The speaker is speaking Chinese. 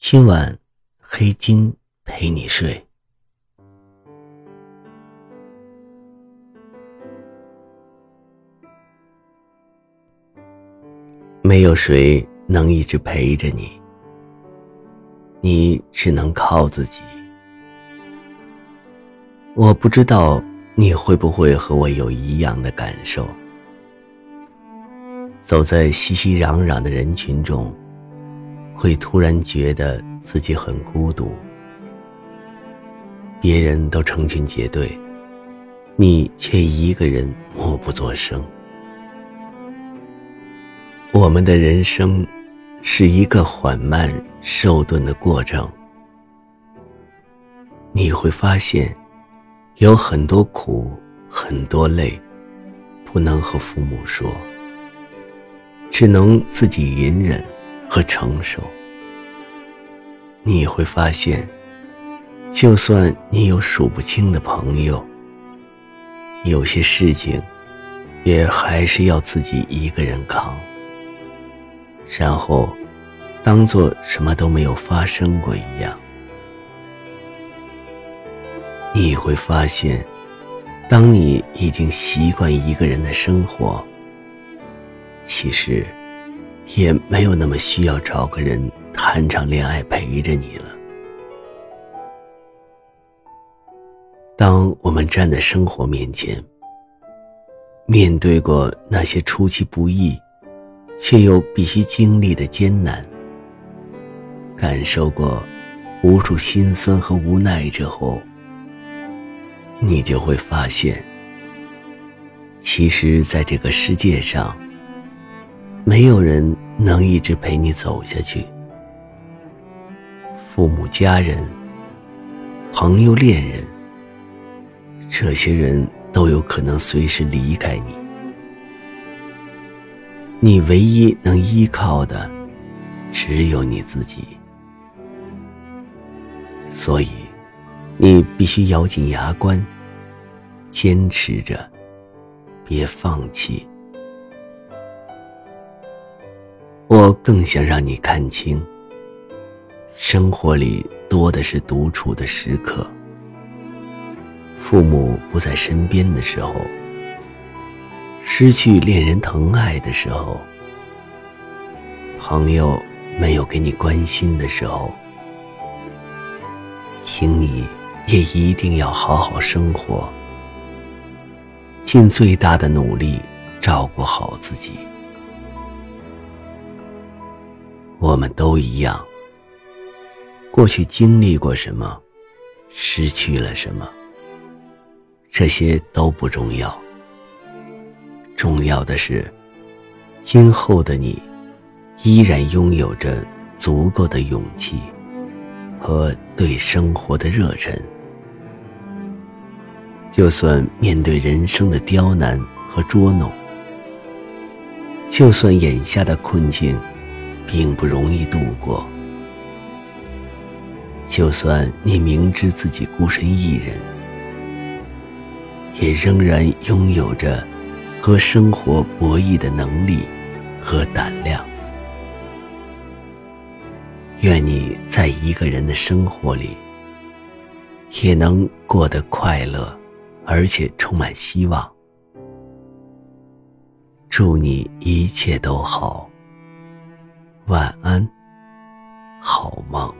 今晚，黑金陪你睡。没有谁能一直陪着你，你只能靠自己。我不知道你会不会和我有一样的感受，走在熙熙攘攘的人群中。会突然觉得自己很孤独，别人都成群结队，你却一个人默不作声。我们的人生是一个缓慢受顿的过程，你会发现有很多苦，很多累，不能和父母说，只能自己隐忍。和承受，你会发现，就算你有数不清的朋友，有些事情也还是要自己一个人扛，然后当做什么都没有发生过一样。你会发现，当你已经习惯一个人的生活，其实。也没有那么需要找个人谈场恋爱陪着你了。当我们站在生活面前，面对过那些出其不意，却又必须经历的艰难，感受过无数心酸和无奈之后，你就会发现，其实，在这个世界上。没有人能一直陪你走下去。父母、家人、朋友、恋人，这些人都有可能随时离开你。你唯一能依靠的，只有你自己。所以，你必须咬紧牙关，坚持着，别放弃。我更想让你看清，生活里多的是独处的时刻。父母不在身边的时候，失去恋人疼爱的时候，朋友没有给你关心的时候，请你也一定要好好生活，尽最大的努力照顾好自己。我们都一样，过去经历过什么，失去了什么，这些都不重要。重要的是，今后的你依然拥有着足够的勇气和对生活的热忱。就算面对人生的刁难和捉弄，就算眼下的困境。并不容易度过。就算你明知自己孤身一人，也仍然拥有着和生活博弈的能力和胆量。愿你在一个人的生活里，也能过得快乐，而且充满希望。祝你一切都好。晚安，好梦。